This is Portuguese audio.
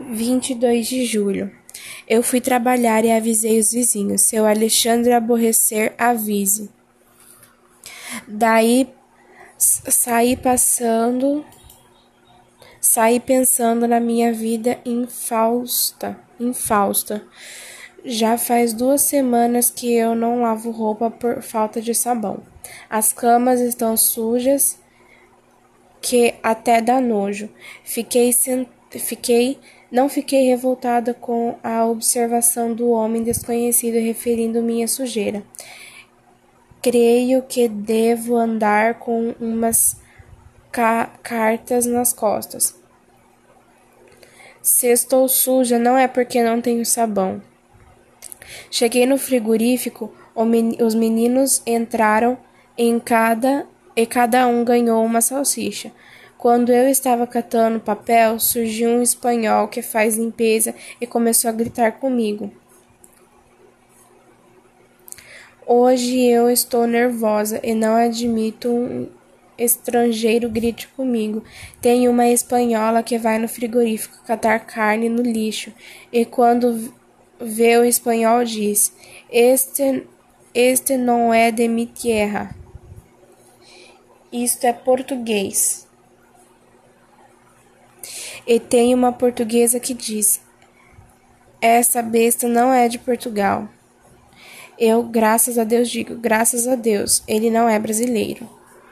22 de julho. Eu fui trabalhar e avisei os vizinhos. Seu Alexandre aborrecer, avise. Daí saí passando, saí pensando na minha vida infausta, infausta. Já faz duas semanas que eu não lavo roupa por falta de sabão. As camas estão sujas, que até dá nojo. Fiquei, fiquei não fiquei revoltada com a observação do homem desconhecido referindo minha sujeira. Creio que devo andar com umas ca cartas nas costas. Se estou suja, não é porque não tenho sabão. Cheguei no frigorífico, os meninos entraram em cada e cada um ganhou uma salsicha. Quando eu estava catando papel, surgiu um espanhol que faz limpeza e começou a gritar comigo. Hoje eu estou nervosa e não admito um estrangeiro grite comigo. Tem uma espanhola que vai no frigorífico catar carne no lixo e quando vê o espanhol diz: Este, este não é de mi tierra. Isto é português. E tem uma portuguesa que diz: Essa besta não é de Portugal. Eu, graças a Deus, digo: graças a Deus, ele não é brasileiro.